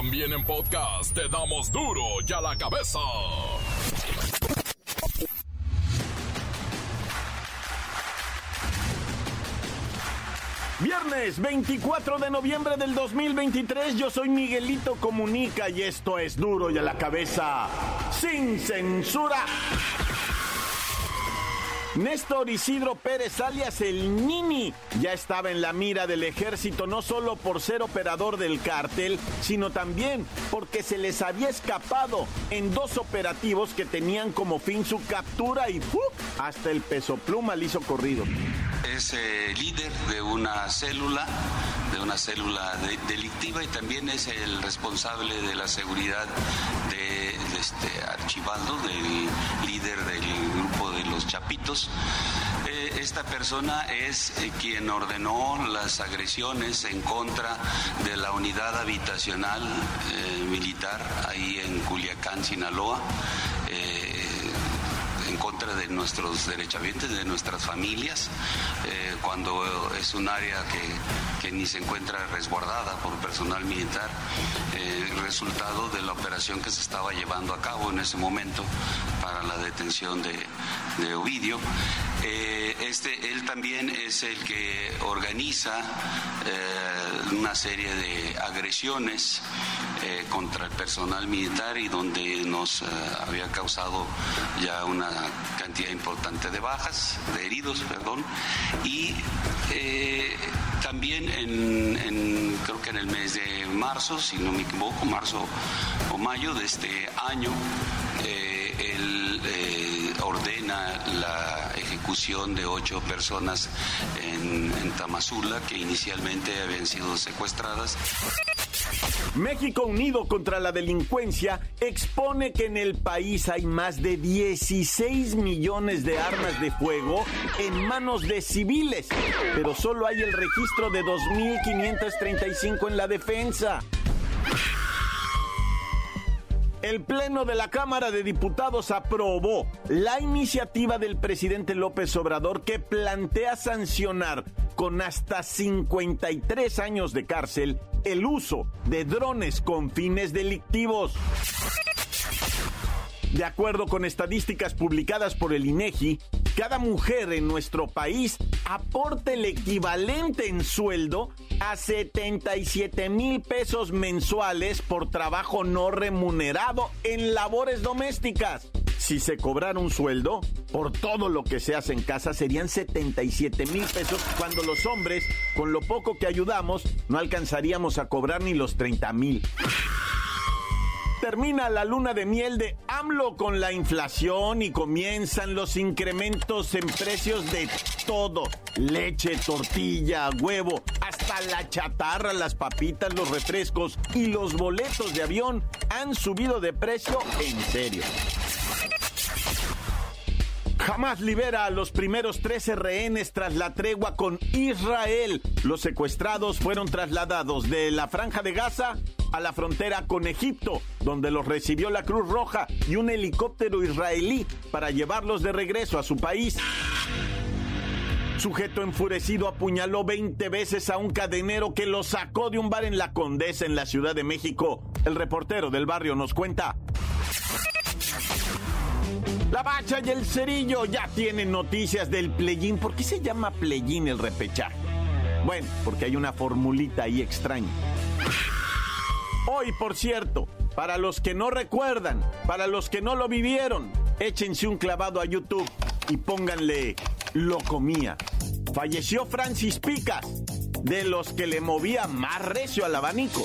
También en podcast te damos duro y a la cabeza. Viernes 24 de noviembre del 2023, yo soy Miguelito Comunica y esto es duro y a la cabeza, sin censura. Néstor Isidro Pérez, alias el Nini, ya estaba en la mira del ejército no solo por ser operador del cártel, sino también porque se les había escapado en dos operativos que tenían como fin su captura y ¡pum! hasta el peso pluma le hizo corrido. Es eh, líder de una célula, de una célula delictiva y también es el responsable de la seguridad de, este Archibaldo, del líder del grupo de los Chapitos. Eh, esta persona es eh, quien ordenó las agresiones en contra de la unidad habitacional militar ahí en Culiacán, Sinaloa de nuestros derechohabientes, de nuestras familias, eh, cuando es un área que, que, ni se encuentra resguardada por personal militar, eh, resultado de la operación que se estaba llevando a cabo en ese momento para la detención de, de Ovidio. Eh, este, él también es el que organiza eh, una serie de agresiones eh, contra el personal militar y donde nos había causado ya una cantidad importante de bajas, de heridos, perdón, y también en, creo que en el mes de marzo, si no me equivoco, marzo o mayo de este año, él ordena la ejecución de ocho personas en, en Tamazula que inicialmente habían sido secuestradas. México Unido contra la Delincuencia expone que en el país hay más de 16 millones de armas de fuego en manos de civiles, pero solo hay el registro de 2.535 en la defensa. El Pleno de la Cámara de Diputados aprobó la iniciativa del presidente López Obrador que plantea sancionar con hasta 53 años de cárcel el uso de drones con fines delictivos. De acuerdo con estadísticas publicadas por el INEGI, cada mujer en nuestro país aporta el equivalente en sueldo a 77 mil pesos mensuales por trabajo no remunerado en labores domésticas. Si se cobrara un sueldo por todo lo que se hace en casa serían 77 mil pesos cuando los hombres, con lo poco que ayudamos, no alcanzaríamos a cobrar ni los 30 mil termina la luna de miel de AMLO con la inflación y comienzan los incrementos en precios de todo. Leche, tortilla, huevo, hasta la chatarra, las papitas, los refrescos y los boletos de avión han subido de precio en serio. Jamás libera a los primeros 13 rehenes tras la tregua con Israel. Los secuestrados fueron trasladados de la franja de Gaza a la frontera con Egipto, donde los recibió la Cruz Roja y un helicóptero israelí para llevarlos de regreso a su país. Sujeto enfurecido apuñaló 20 veces a un cadenero que lo sacó de un bar en La Condesa, en la Ciudad de México. El reportero del barrio nos cuenta. La Bacha y el Cerillo ya tienen noticias del playín. ¿Por qué se llama playín el repechaje? Bueno, porque hay una formulita ahí extraña. Hoy, por cierto, para los que no recuerdan, para los que no lo vivieron, échense un clavado a YouTube y pónganle lo comía. Falleció Francis Picas, de los que le movía más recio al abanico.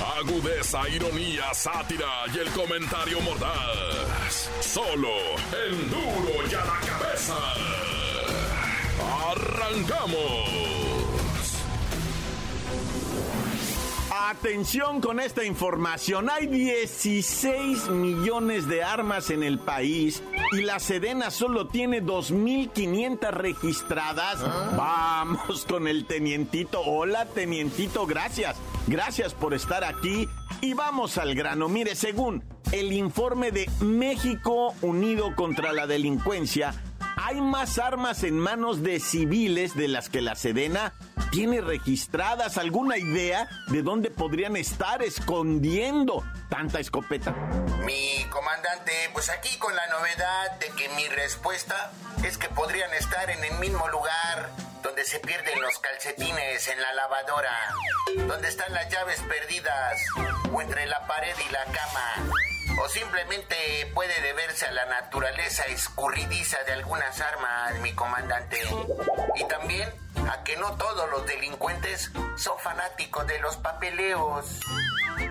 Agudeza, ironía, sátira y el comentario mordaz. Solo el duro y a la cabeza. ¡Arrancamos! Atención con esta información. Hay 16 millones de armas en el país y la Sedena solo tiene 2.500 registradas. Vamos con el tenientito. Hola, tenientito, gracias. Gracias por estar aquí. Y vamos al grano. Mire, según el informe de México Unido contra la Delincuencia, hay más armas en manos de civiles de las que la Sedena tiene registradas. ¿Alguna idea de dónde podrían estar escondiendo tanta escopeta? Mi comandante, pues aquí con la novedad de que mi respuesta es que podrían estar en el mismo lugar donde se pierden los calcetines en la lavadora, donde están las llaves perdidas o entre la pared y la cama o simplemente puede deberse a la naturaleza escurridiza de algunas armas, mi comandante. Y también a que no todos los delincuentes son fanáticos de los papeleos.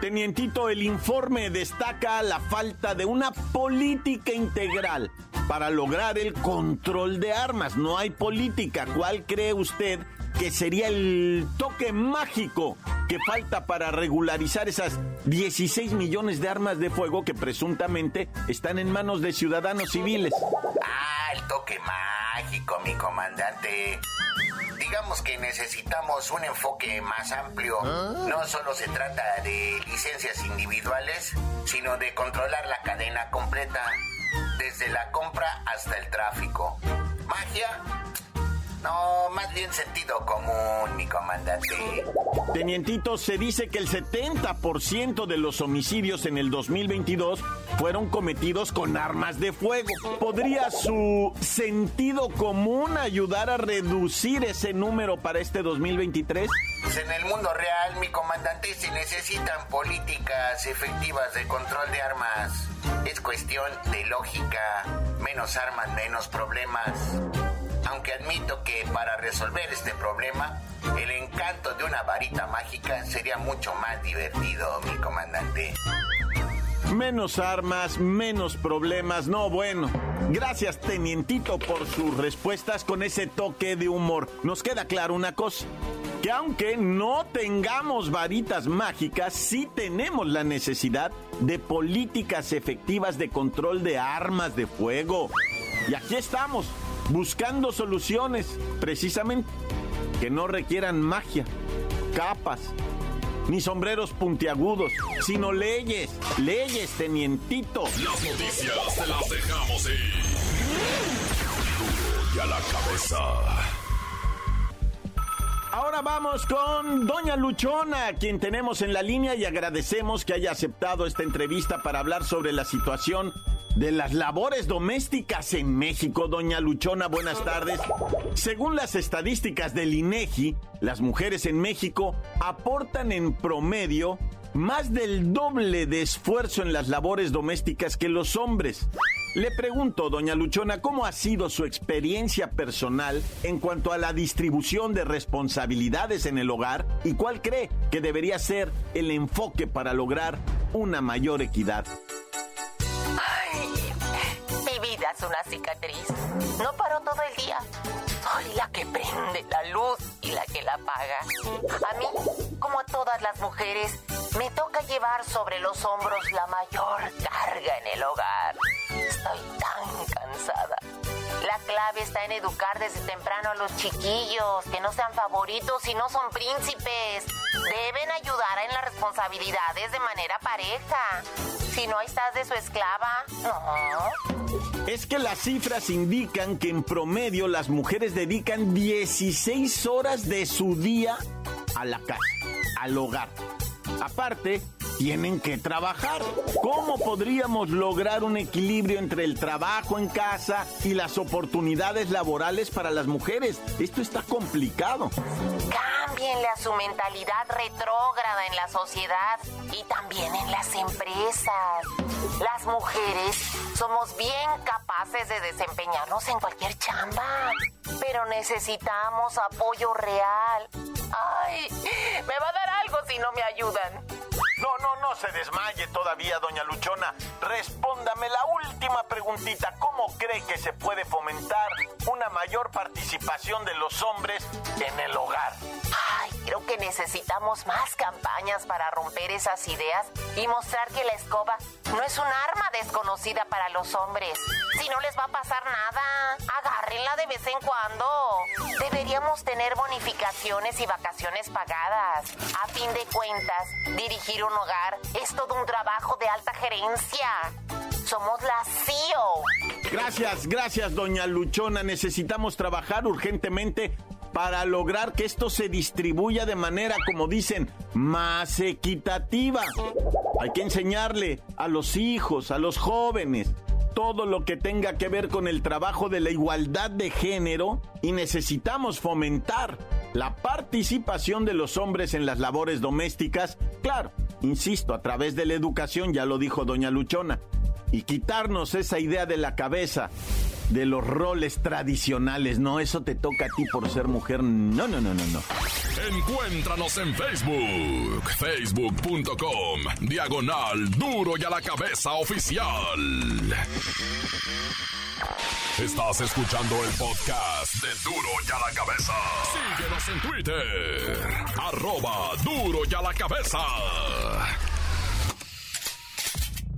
Tenientito, el informe destaca la falta de una política integral para lograr el control de armas. No hay política. ¿Cuál cree usted que sería el toque mágico que falta para regularizar esas 16 millones de armas de fuego que presuntamente están en manos de ciudadanos civiles. Ah, el toque mágico, mi comandante. Digamos que necesitamos un enfoque más amplio. No solo se trata de licencias individuales, sino de controlar la cadena completa, desde la compra hasta el tráfico. Magia no, más bien sentido común, mi comandante. Tenientito, se dice que el 70% de los homicidios en el 2022 fueron cometidos con armas de fuego. ¿Podría su sentido común ayudar a reducir ese número para este 2023? Pues en el mundo real, mi comandante, se necesitan políticas efectivas de control de armas. Es cuestión de lógica. Menos armas, menos problemas aunque admito que para resolver este problema, el encanto de una varita mágica sería mucho más divertido, mi comandante. Menos armas, menos problemas, no bueno. Gracias, tenientito, por sus respuestas con ese toque de humor. Nos queda claro una cosa, que aunque no tengamos varitas mágicas, sí tenemos la necesidad de políticas efectivas de control de armas de fuego. Y aquí estamos, buscando soluciones, precisamente, que no requieran magia, capas, ni sombreros puntiagudos, sino leyes, leyes, tenientito. Las noticias te las dejamos ir. y a la cabeza. Ahora vamos con Doña Luchona, quien tenemos en la línea y agradecemos que haya aceptado esta entrevista para hablar sobre la situación de las labores domésticas en México. Doña Luchona, buenas tardes. Según las estadísticas del INEGI, las mujeres en México aportan en promedio más del doble de esfuerzo en las labores domésticas que los hombres. Le pregunto, doña Luchona, ¿cómo ha sido su experiencia personal en cuanto a la distribución de responsabilidades en el hogar y cuál cree que debería ser el enfoque para lograr una mayor equidad? Una cicatriz. No paró todo el día. Soy la que prende la luz y la que la apaga. A mí, como a todas las mujeres, me toca llevar sobre los hombros la mayor carga en el hogar. Estoy tan cansada. La clave está en educar desde temprano a los chiquillos, que no sean favoritos y no son príncipes. Deben ayudar en las responsabilidades de manera pareja. Si no estás de su esclava, no. Es que las cifras indican que en promedio las mujeres dedican 16 horas de su día a la casa, al hogar. Aparte, tienen que trabajar. ¿Cómo podríamos lograr un equilibrio entre el trabajo en casa y las oportunidades laborales para las mujeres? Esto está complicado. Cámbienle a su mentalidad retrógrada en la sociedad y también en las empresas. Las mujeres somos bien capaces de desempeñarnos en cualquier chamba, pero necesitamos apoyo real. ¡Ay! ¡Me va a dar algo! si no me ayudan. No, no, no se desmaye todavía, doña Luchona. Respóndame la última preguntita. ¿Cómo cree que se puede fomentar una mayor participación de los hombres en el hogar? Ay, creo que necesitamos más campañas para romper esas ideas y mostrar que la escoba no es un arma desconocida para los hombres. Si no les va a pasar nada, agárrenla de vez en cuando. Deberíamos tener bonificaciones y vacaciones pagadas. A fin de cuentas, dirigir un hogar es todo un trabajo de alta gerencia. Somos la CEO. Gracias, gracias, doña Luchona. Necesitamos trabajar urgentemente para lograr que esto se distribuya de manera, como dicen, más equitativa. Hay que enseñarle a los hijos, a los jóvenes, todo lo que tenga que ver con el trabajo de la igualdad de género y necesitamos fomentar la participación de los hombres en las labores domésticas, claro, insisto, a través de la educación, ya lo dijo doña Luchona, y quitarnos esa idea de la cabeza de los roles tradicionales. No, eso te toca a ti por ser mujer. No, no, no, no, no. Encuéntranos en Facebook, facebook.com, diagonal duro y a la cabeza oficial. Estás escuchando el podcast de Duro y a la cabeza. Síguenos en Twitter, arroba duro y a la cabeza.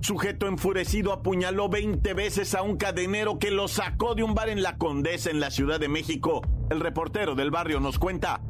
Sujeto enfurecido apuñaló 20 veces a un cadenero que lo sacó de un bar en La Condesa, en la Ciudad de México. El reportero del barrio nos cuenta.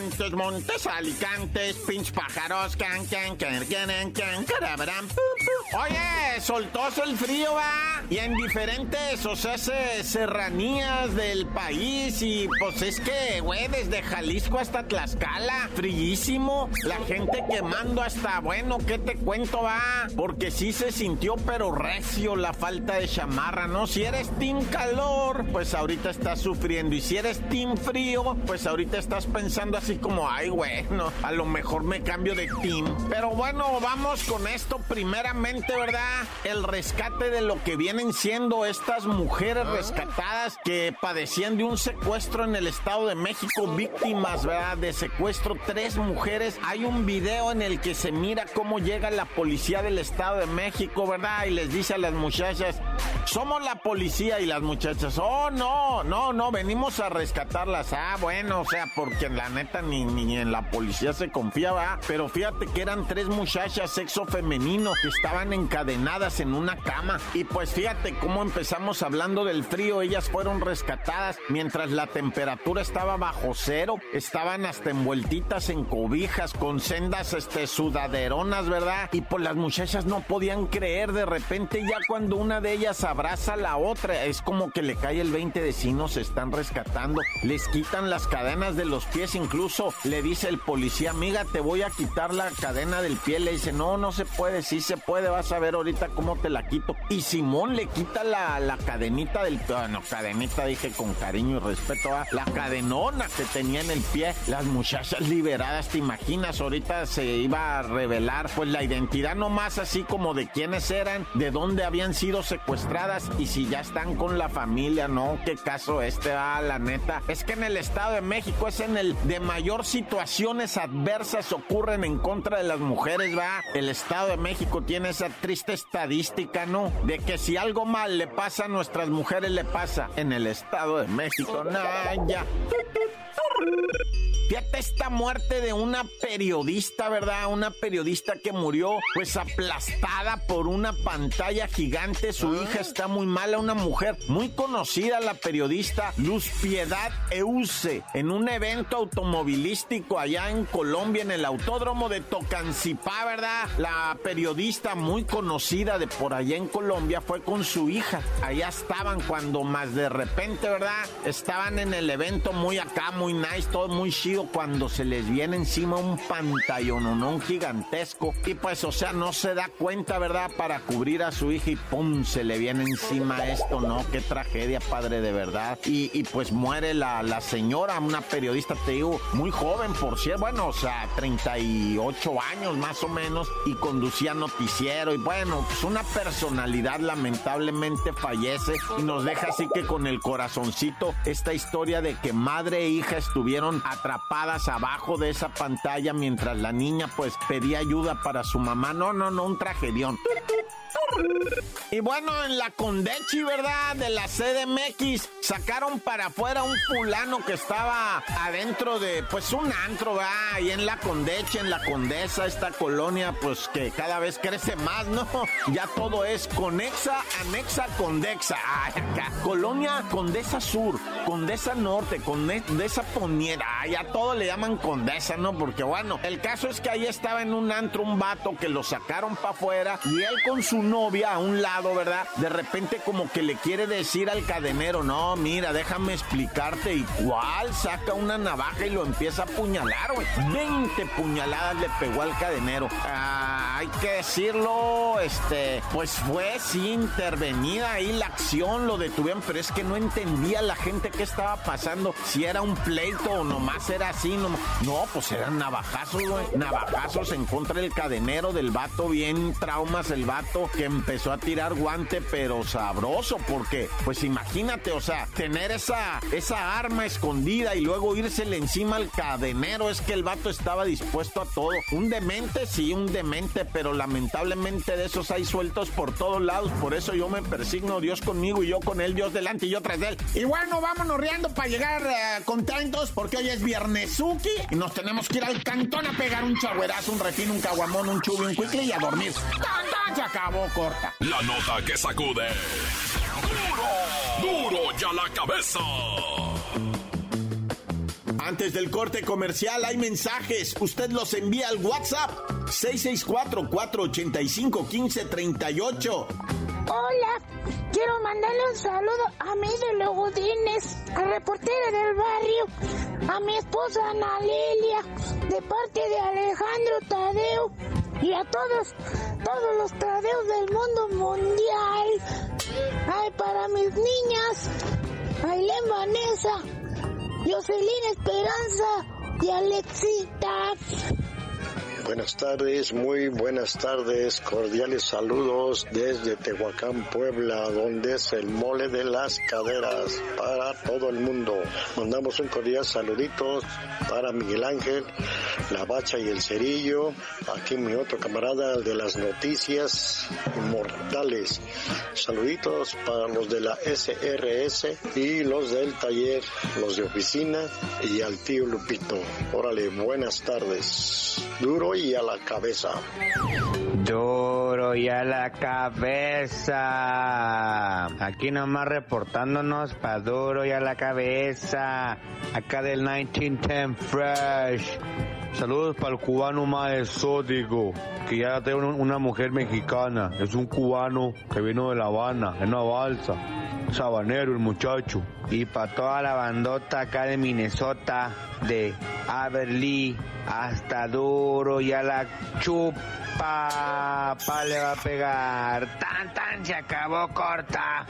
Montes, montes, alicantes, pinch pájaros, can, can, can, can, can, pu. Oye, soltóse el frío, va. Y en diferentes, o sea, se- serranías del país. Y pues es que, güey, desde Jalisco hasta Tlaxcala, fríísimo. La gente quemando hasta, bueno, ¿qué te cuento, va? Porque sí se sintió, pero recio la falta de chamarra, ¿no? Si eres team calor, pues ahorita estás sufriendo. Y si eres team frío, pues ahorita estás pensando así como, ay, bueno, a lo mejor me cambio de team. Pero bueno, vamos con esto primeramente, ¿verdad? El rescate de lo que vienen siendo estas mujeres rescatadas que padecían de un secuestro en el Estado de México, víctimas, ¿verdad? De secuestro, tres mujeres. Hay un video en el que se mira cómo llega la policía del Estado de México, ¿verdad? Y les dice a las muchachas, somos la policía y las muchachas, oh, no, no, no, venimos a rescatarlas. Ah, bueno, o sea, porque la neta ni, ni en la policía se confiaba. Pero fíjate que eran tres muchachas sexo femenino que estaban encadenadas en una cama. Y pues fíjate cómo empezamos hablando del frío. Ellas fueron rescatadas mientras la temperatura estaba bajo cero. Estaban hasta envueltitas en cobijas con sendas este, sudaderonas, ¿verdad? Y pues las muchachas no podían creer. De repente ya cuando una de ellas abraza a la otra, es como que le cae el 20 de si nos están rescatando. Les quitan las cadenas de los pies, incluso le dice el policía, amiga, te voy a quitar la cadena del pie. Le dice, no, no se puede, sí se puede, vas a ver ahorita cómo te la quito. Y Simón le quita la, la cadenita del pie. No, cadenita dije con cariño y respeto a la cadenona que tenía en el pie. Las muchachas liberadas, ¿te imaginas? Ahorita se iba a revelar pues la identidad nomás así como de quiénes eran, de dónde habían sido secuestradas y si ya están con la familia, ¿no? ¿Qué caso este? Ah, la neta. Es que en el Estado de México es en el de mayor situaciones adversas ocurren en contra de las mujeres, ¿va? El Estado de México tiene esa triste estadística, ¿no? De que si algo mal le pasa a nuestras mujeres, le pasa en el Estado de México. No, ya. Fíjate esta muerte de una periodista, ¿verdad? Una periodista que murió pues aplastada por una pantalla gigante. Su hija está muy mala, una mujer muy conocida, la periodista Luz Piedad Euse, en un evento automovilístico allá en Colombia, en el autódromo de Tocancipá, ¿verdad? La periodista muy conocida de por allá en Colombia fue con su hija. Allá estaban cuando más de repente, ¿verdad? Estaban en el evento muy acá, muy nice, todo muy chido cuando se les viene encima un pantallón, un gigantesco. Y pues, o sea, no se da cuenta, ¿verdad? Para cubrir a su hija y pum, se le viene encima esto, ¿no? Qué tragedia, padre, de verdad. Y, y pues muere la, la señora, una periodista, te digo, muy joven, por cierto, bueno, o sea, 38 años más o menos, y conducía noticiero. Y bueno, pues una personalidad lamentablemente fallece y nos deja así que con el corazoncito esta historia de que madre e hija estuvieron estuvieron atrapadas abajo de esa pantalla mientras la niña pues pedía ayuda para su mamá. No, no, no, un tragedión. Y bueno, en la Condechi, ¿verdad? De la CDMX, sacaron para afuera un fulano que estaba adentro de, pues, un antro, ¿verdad? Ahí en la Condechi, en la Condesa, esta colonia, pues, que cada vez crece más, ¿no? Ya todo es Conexa, Anexa, Condexa. Ay, acá. Colonia Condesa Sur, Condesa Norte, Condesa Poniera. Ay, a todo le llaman Condesa, ¿no? Porque, bueno, el caso es que ahí estaba en un antro un vato que lo sacaron para afuera y él con su novia a un lado, ¿verdad? De repente como que le quiere decir al cadenero, no, mira, déjame explicarte. ¿Y cuál? Saca una navaja y lo empieza a apuñalar, güey. 20 puñaladas le pegó al cadenero. Ah, hay que decirlo, este, pues fue sí intervenida ahí la acción, lo detuvieron, pero es que no entendía la gente qué estaba pasando, si era un pleito o nomás era así, no, no pues eran navajazos, güey. Navajazos en contra del cadenero del vato, bien traumas el vato que empezó a tirar guante, pero sabroso, porque, pues imagínate, o sea, tener esa, esa arma escondida y luego írsele encima al cadenero, es que el vato estaba dispuesto a todo. Un demente, sí, un demente, pero lamentablemente de esos hay sueltos por todos lados, por eso yo me persigno, Dios conmigo y yo con él, Dios delante y yo tras de él. Y bueno, vámonos riendo para llegar eh, contentos, porque hoy es viernesuki y nos tenemos que ir al cantón a pegar un chagüerazo, un refino, un caguamón, un chubi, un cuicle y a dormir. ¡Tan, Se acabó corta. La nota que sacude. ¡Duro! ¡Duro ya la cabeza! Antes del corte comercial hay mensajes. Usted los envía al WhatsApp 664-485-1538. Hola, quiero mandarle un saludo a mí de los Godines, a reportera del barrio, a mi esposa Ana Lilia, de parte de Alejandro Tadeo y a todos, todos los Tadeos del mundo mundial. Ay, para mis niñas, Ailén Vanessa, Jocelyn Esperanza y Alexita. Buenas tardes, muy buenas tardes, cordiales saludos desde Tehuacán, Puebla, donde es el mole de las caderas para todo el mundo. Mandamos un cordial saludito para Miguel Ángel, la bacha y el cerillo, aquí mi otro camarada de las noticias inmortales. Saluditos para los de la SRS y los del taller, los de oficina y al tío Lupito. Órale, buenas tardes. Duro a la cabeza. Duro y a la cabeza. Aquí nomás reportándonos pa' duro y a la cabeza. Acá del 1910 Fresh. Saludos para el cubano más exótico, que ya tiene una mujer mexicana. Es un cubano que vino de La Habana, en una balsa. Sabanero el muchacho. Y para toda la bandota acá de Minnesota, de Aberly hasta duro y a la chupa, pa le va a pegar. Tan tan se acabó corta.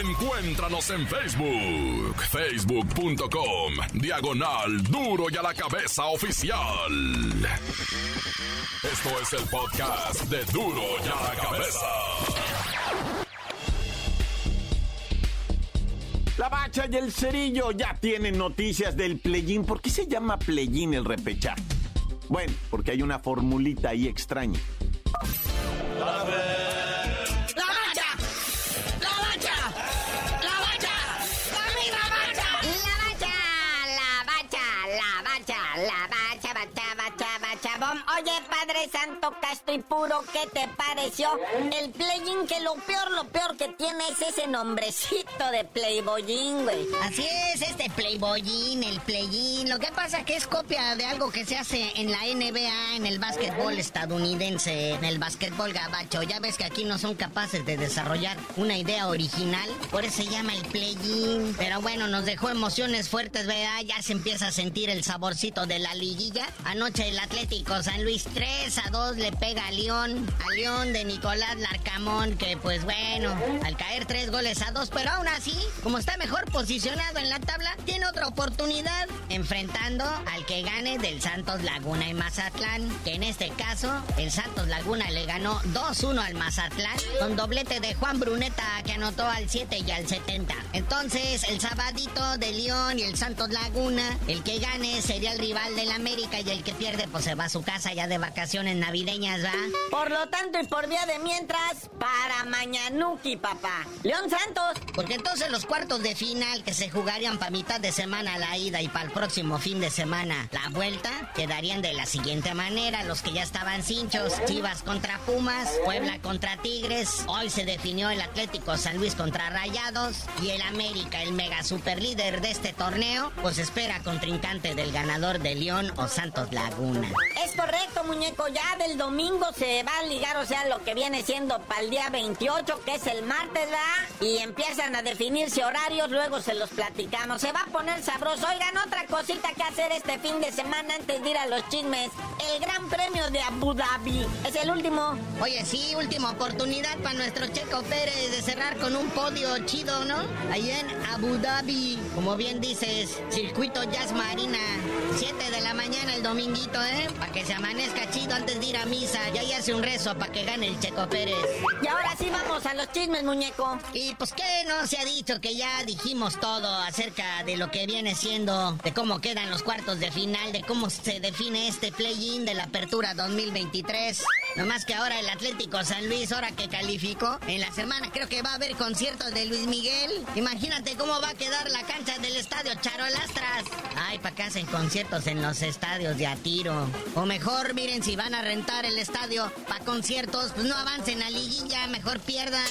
Encuéntranos en Facebook, facebook.com, diagonal duro y a la cabeza oficial. Esto es el podcast de duro y a la cabeza. La bacha y el cerillo ya tienen noticias del playín. ¿Por qué se llama playín el repechaje? Bueno, porque hay una formulita ahí extraña. ¡La Y puro, ¿qué te pareció? El playing que lo peor, lo peor que tiene es ese nombrecito de playboyín, güey. Así es, este playboyín, el playin. Lo que pasa que es copia de algo que se hace en la NBA, en el básquetbol estadounidense, en el básquetbol gabacho. Ya ves que aquí no son capaces de desarrollar una idea original, por eso se llama el playin. Pero bueno, nos dejó emociones fuertes, ¿verdad? Ya se empieza a sentir el saborcito de la liguilla. Anoche el Atlético San Luis 3 a 2 le pega al León, a León de Nicolás Larcamón, que pues bueno, al caer tres goles a dos, pero aún así, como está mejor posicionado en la tabla, tiene otra oportunidad enfrentando al que gane del Santos Laguna y Mazatlán, que en este caso el Santos Laguna le ganó 2-1 al Mazatlán con doblete de Juan Bruneta que anotó al 7 y al 70. Entonces, el sabadito de León y el Santos Laguna, el que gane sería el rival del América y el que pierde pues se va a su casa ya de vacaciones navideñas, Por lo tanto y por vía de mientras, para Mañanuki, papá. León Santos. Porque entonces los cuartos de final que se jugarían para mitad de semana la ida y para el próximo fin de semana la vuelta, quedarían de la siguiente manera. Los que ya estaban cinchos, Chivas contra Pumas, Puebla contra Tigres. Hoy se definió el Atlético San Luis contra Rayados y el América, el mega super líder de este torneo, pues espera contrincante del ganador de León o Santos Laguna. Es correcto, muñeco. Ya del domingo se va a ligar, o sea, lo que viene siendo para el día 28, que es el martes, ¿verdad? Y empiezan a definirse horarios, luego se los platicamos. Se va a poner sabroso. Oigan, otra cosita que hacer este fin de semana antes de ir a los chismes. El Gran Premio de Abu Dhabi. Es el último. Oye, sí, última oportunidad para nuestro Checo Pérez de cerrar con un podio chido, ¿no? Ahí en Abu Dhabi. Como bien dices, circuito Jazz Marina. 7 de la mañana el dominguito, ¿eh? Para que se amanezca chido antes de ir a misa. Ya y hace un rezo para que gane el Checo Pérez. Y ahora sí vamos a los chismes, muñeco. Y pues qué no se ha dicho que ya dijimos todo acerca de lo que viene siendo, de cómo quedan los cuartos de final, de cómo se define este play-in de la apertura 2023. No más que ahora el Atlético San Luis, ahora que calificó, en la semana creo que va a haber conciertos de Luis Miguel. Imagínate cómo va a quedar la cancha del estadio Charolastras. Ay, para que hacen conciertos en los estadios de a tiro. O mejor, miren, si van a rentar el estadio para conciertos, pues no avancen a liguilla, mejor pierdan.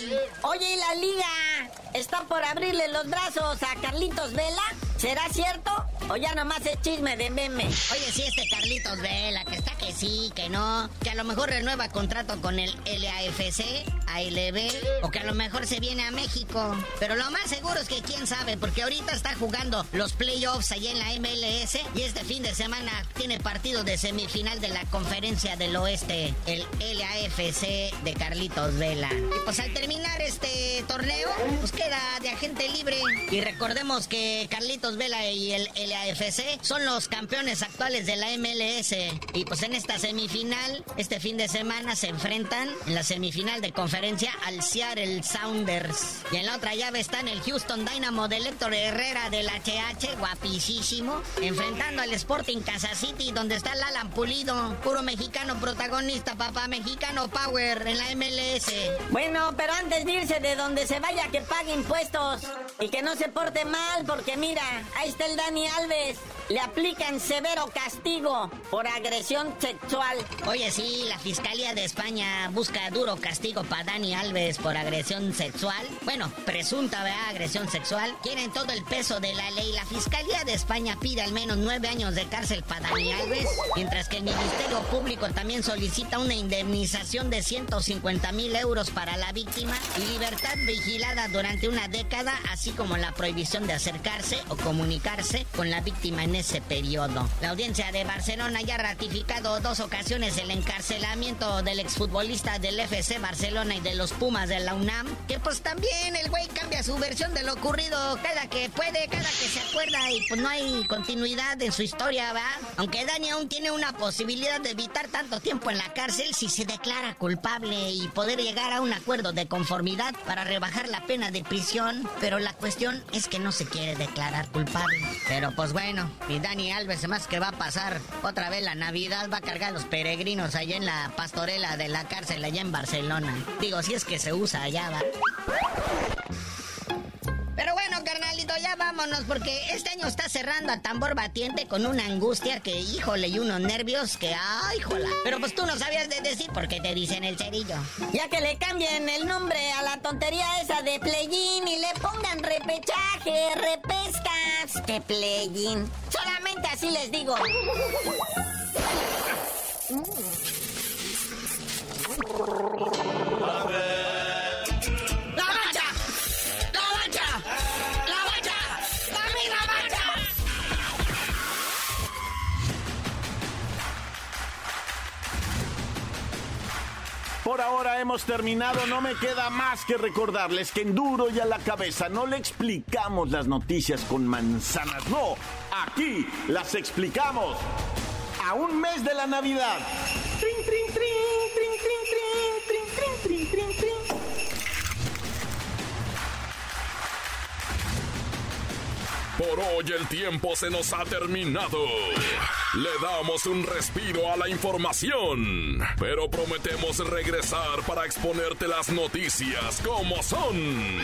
Oye, ¿y la liga está por abrirle los brazos a Carlitos Vela? ¿Será cierto? ¿O ya nomás es chisme de meme? Oye, sí, este Carlitos Vela, que está que sí, que no, que a lo mejor renueva contrato con el LAFC, ALB, o que a lo mejor se viene a México. Pero lo más seguro es que quién sabe, porque ahorita está jugando los playoffs allá en la MLS y este fin de semana tiene partido de semifinal de la Conferencia del Oeste, el LAFC de Carlitos Vela. Y pues al terminar este torneo, pues queda de agente libre. Y recordemos que Carlitos Vela y el LAFC son los campeones actuales de la MLS. Y pues en esta semifinal, este fin de semana se enfrentan en la semifinal de conferencia al Seattle Sounders. Y en la otra llave están el Houston Dynamo de Héctor Herrera del HH, guapísimo, enfrentando al Sporting Kansas City, donde está el Alan Pulido, puro mexicano protagonista, papá mexicano Power en la MLS. Bueno, pero antes de irse de donde se vaya, que pague impuestos y que no se porte mal, porque mira, ahí está el Dani Alves. Le aplican severo castigo por agresión sexual. Oye, sí, la Fiscalía de España busca duro castigo para Dani Alves por agresión sexual. Bueno, presunta ¿verdad? agresión sexual. Quieren todo el peso de la ley. La Fiscalía de España pide al menos nueve años de cárcel para Dani Alves, mientras que el Ministerio Público también solicita una indemnización de 150 mil euros para la víctima y libertad vigilada durante una década, así como la prohibición de acercarse o comunicarse con la víctima en ese periodo. La audiencia de Barcelona ya ha ratificado dos ocasiones el encarcelamiento del exfutbolista del FC Barcelona y de los Pumas de la UNAM, que pues también el güey cambia su versión de lo ocurrido cada que puede, cada que se acuerda y pues no hay continuidad en su historia, ¿va? Aunque Dani aún tiene una posibilidad de evitar tanto tiempo en la cárcel si se declara culpable y poder llegar a un acuerdo de conformidad para rebajar la pena de prisión, pero la cuestión es que no se quiere declarar culpable. Pero pues bueno, y Dani Alves más que va a pasar otra vez la Navidad, va a cargar a los peregrinos allá en la pastorela de la cárcel allá en Barcelona. Digo, si es que se usa allá, va. Pero bueno, carnalito, ya vámonos porque este año está cerrando a tambor batiente con una angustia que, híjole, y unos nervios que, ay, jola. Pero pues tú no sabías de decir porque te dicen el cerillo. Ya que le cambien el nombre a la tontería esa de Playin y le pongan repechaje, repescas, que Playin. Solamente así les digo. Por ahora hemos terminado. No me queda más que recordarles que en duro y a la cabeza no le explicamos las noticias con manzanas. No, aquí las explicamos a un mes de la Navidad. ¡Trin, trin, trin! Por hoy el tiempo se nos ha terminado. Le damos un respiro a la información, pero prometemos regresar para exponerte las noticias como son.